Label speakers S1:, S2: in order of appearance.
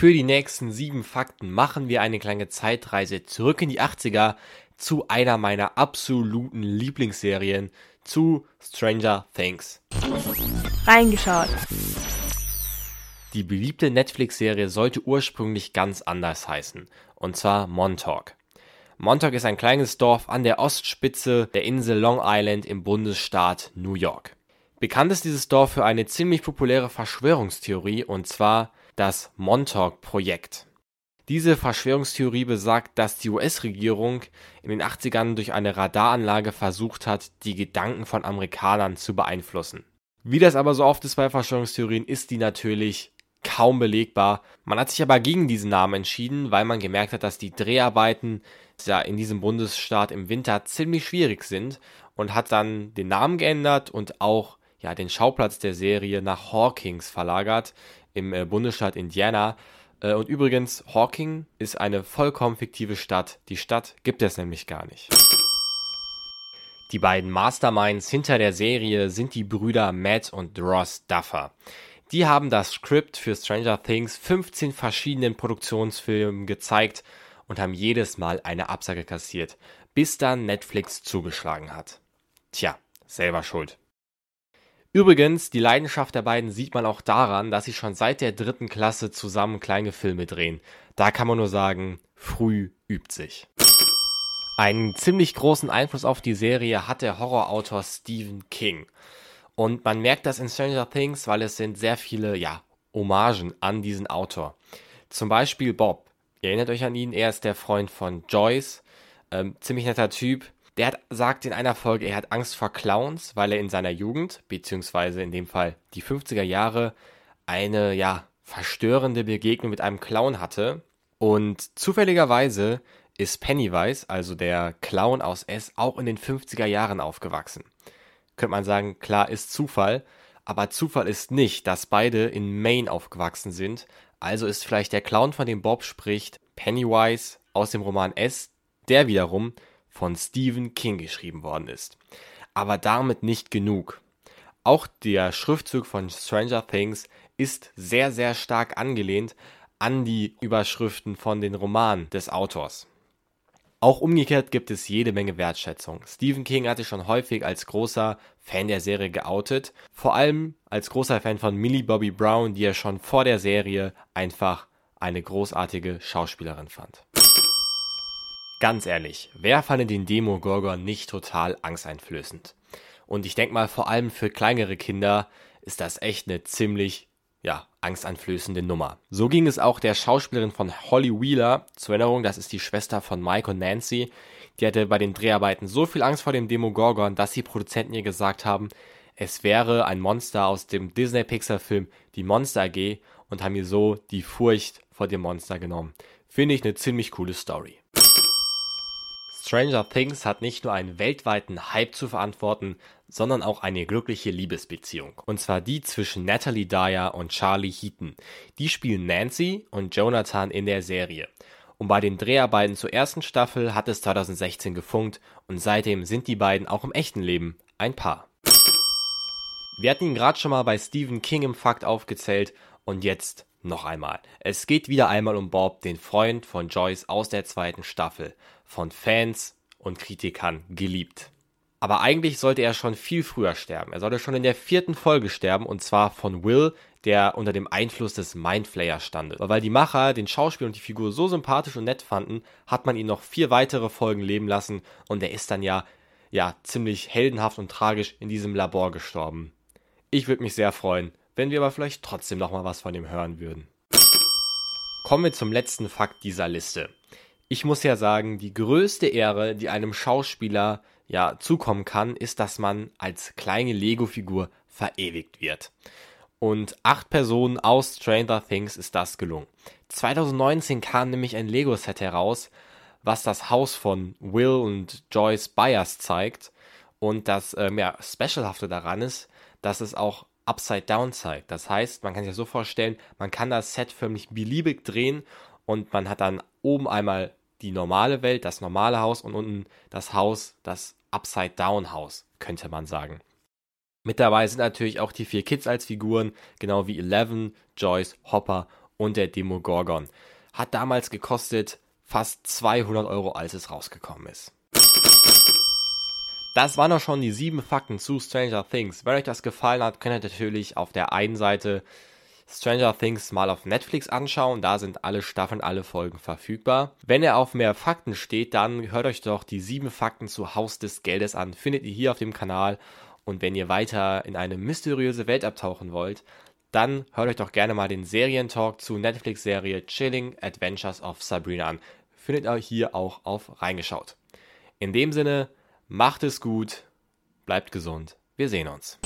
S1: Für die nächsten sieben Fakten machen wir eine kleine Zeitreise zurück in die 80er zu einer meiner absoluten Lieblingsserien, zu Stranger Things.
S2: Reingeschaut.
S1: Die beliebte Netflix-Serie sollte ursprünglich ganz anders heißen, und zwar Montauk. Montauk ist ein kleines Dorf an der Ostspitze der Insel Long Island im Bundesstaat New York. Bekannt ist dieses Dorf für eine ziemlich populäre Verschwörungstheorie, und zwar das Montauk-Projekt. Diese Verschwörungstheorie besagt, dass die US-Regierung in den 80ern durch eine Radaranlage versucht hat, die Gedanken von Amerikanern zu beeinflussen. Wie das aber so oft ist bei Verschwörungstheorien, ist die natürlich kaum belegbar. Man hat sich aber gegen diesen Namen entschieden, weil man gemerkt hat, dass die Dreharbeiten ja in diesem Bundesstaat im Winter ziemlich schwierig sind und hat dann den Namen geändert und auch ja den Schauplatz der Serie nach Hawkins verlagert im äh, Bundesstaat Indiana. Äh, und übrigens, Hawking ist eine vollkommen fiktive Stadt. Die Stadt gibt es nämlich gar nicht. Die beiden Masterminds hinter der Serie sind die Brüder Matt und Ross Duffer. Die haben das Skript für Stranger Things 15 verschiedenen Produktionsfilmen gezeigt und haben jedes Mal eine Absage kassiert, bis dann Netflix zugeschlagen hat. Tja, selber schuld. Übrigens, die Leidenschaft der beiden sieht man auch daran, dass sie schon seit der dritten Klasse zusammen kleine Filme drehen. Da kann man nur sagen, früh übt sich. Einen ziemlich großen Einfluss auf die Serie hat der Horrorautor Stephen King. Und man merkt das in Stranger Things, weil es sind sehr viele, ja, Hommagen an diesen Autor. Zum Beispiel Bob. Ihr erinnert euch an ihn, er ist der Freund von Joyce. Ähm, ziemlich netter Typ. Der hat, sagt in einer Folge, er hat Angst vor Clowns, weil er in seiner Jugend, beziehungsweise in dem Fall die 50er Jahre, eine, ja, verstörende Begegnung mit einem Clown hatte. Und zufälligerweise ist Pennywise, also der Clown aus S, auch in den 50er Jahren aufgewachsen könnte man sagen, klar ist Zufall, aber Zufall ist nicht, dass beide in Maine aufgewachsen sind. Also ist vielleicht der Clown, von dem Bob spricht, Pennywise aus dem Roman S, der wiederum von Stephen King geschrieben worden ist. Aber damit nicht genug. Auch der Schriftzug von Stranger Things ist sehr, sehr stark angelehnt an die Überschriften von den Romanen des Autors. Auch umgekehrt gibt es jede Menge Wertschätzung. Stephen King hat sich schon häufig als großer Fan der Serie geoutet, vor allem als großer Fan von Millie Bobby Brown, die er schon vor der Serie einfach eine großartige Schauspielerin fand. Ganz ehrlich, wer fand den Demogorgon nicht total angsteinflößend? Und ich denke mal, vor allem für kleinere Kinder ist das echt eine ziemlich ja, angsteinflößende Nummer. So ging es auch der Schauspielerin von Holly Wheeler. Zur Erinnerung, das ist die Schwester von Mike und Nancy. Die hatte bei den Dreharbeiten so viel Angst vor dem Demogorgon, dass die Produzenten ihr gesagt haben, es wäre ein Monster aus dem Disney-Pixar-Film Die Monster AG und haben ihr so die Furcht vor dem Monster genommen. Finde ich eine ziemlich coole Story. Stranger Things hat nicht nur einen weltweiten Hype zu verantworten, sondern auch eine glückliche Liebesbeziehung. Und zwar die zwischen Natalie Dyer und Charlie Heaton. Die spielen Nancy und Jonathan in der Serie. Und bei den Dreharbeiten zur ersten Staffel hat es 2016 gefunkt und seitdem sind die beiden auch im echten Leben ein Paar. Wir hatten ihn gerade schon mal bei Stephen King im Fakt aufgezählt und jetzt noch einmal. Es geht wieder einmal um Bob, den Freund von Joyce aus der zweiten Staffel, von Fans und Kritikern geliebt. Aber eigentlich sollte er schon viel früher sterben. Er sollte schon in der vierten Folge sterben und zwar von Will, der unter dem Einfluss des Mindflayers stand. Weil die Macher den Schauspieler und die Figur so sympathisch und nett fanden, hat man ihn noch vier weitere Folgen leben lassen und er ist dann ja, ja, ziemlich heldenhaft und tragisch in diesem Labor gestorben. Ich würde mich sehr freuen, wenn wir aber vielleicht trotzdem nochmal was von ihm hören würden. Kommen wir zum letzten Fakt dieser Liste. Ich muss ja sagen, die größte Ehre, die einem Schauspieler ja zukommen kann, ist, dass man als kleine Lego-Figur verewigt wird. Und acht Personen aus Stranger Things ist das gelungen. 2019 kam nämlich ein Lego-Set heraus, was das Haus von Will und Joyce Byers zeigt. Und das ähm, ja, Specialhafte daran ist, dass es auch Upside Down zeigt. Das heißt, man kann sich das so vorstellen, man kann das Set förmlich beliebig drehen und man hat dann oben einmal die normale Welt, das normale Haus und unten das Haus, das Upside-Down-Haus, könnte man sagen. Mit dabei sind natürlich auch die vier Kids als Figuren, genau wie Eleven, Joyce, Hopper und der Demogorgon. Hat damals gekostet fast 200 Euro, als es rausgekommen ist. Das waren auch schon die sieben Fakten zu Stranger Things. Wenn euch das gefallen hat, könnt ihr natürlich auf der einen Seite Stranger Things mal auf Netflix anschauen. Da sind alle Staffeln, alle Folgen verfügbar. Wenn ihr auf mehr Fakten steht, dann hört euch doch die sieben Fakten zu Haus des Geldes an. Findet ihr hier auf dem Kanal. Und wenn ihr weiter in eine mysteriöse Welt abtauchen wollt, dann hört euch doch gerne mal den Serientalk zu Netflix-Serie Chilling Adventures of Sabrina an. Findet ihr hier auch auf reingeschaut. In dem Sinne, macht es gut, bleibt gesund, wir sehen uns.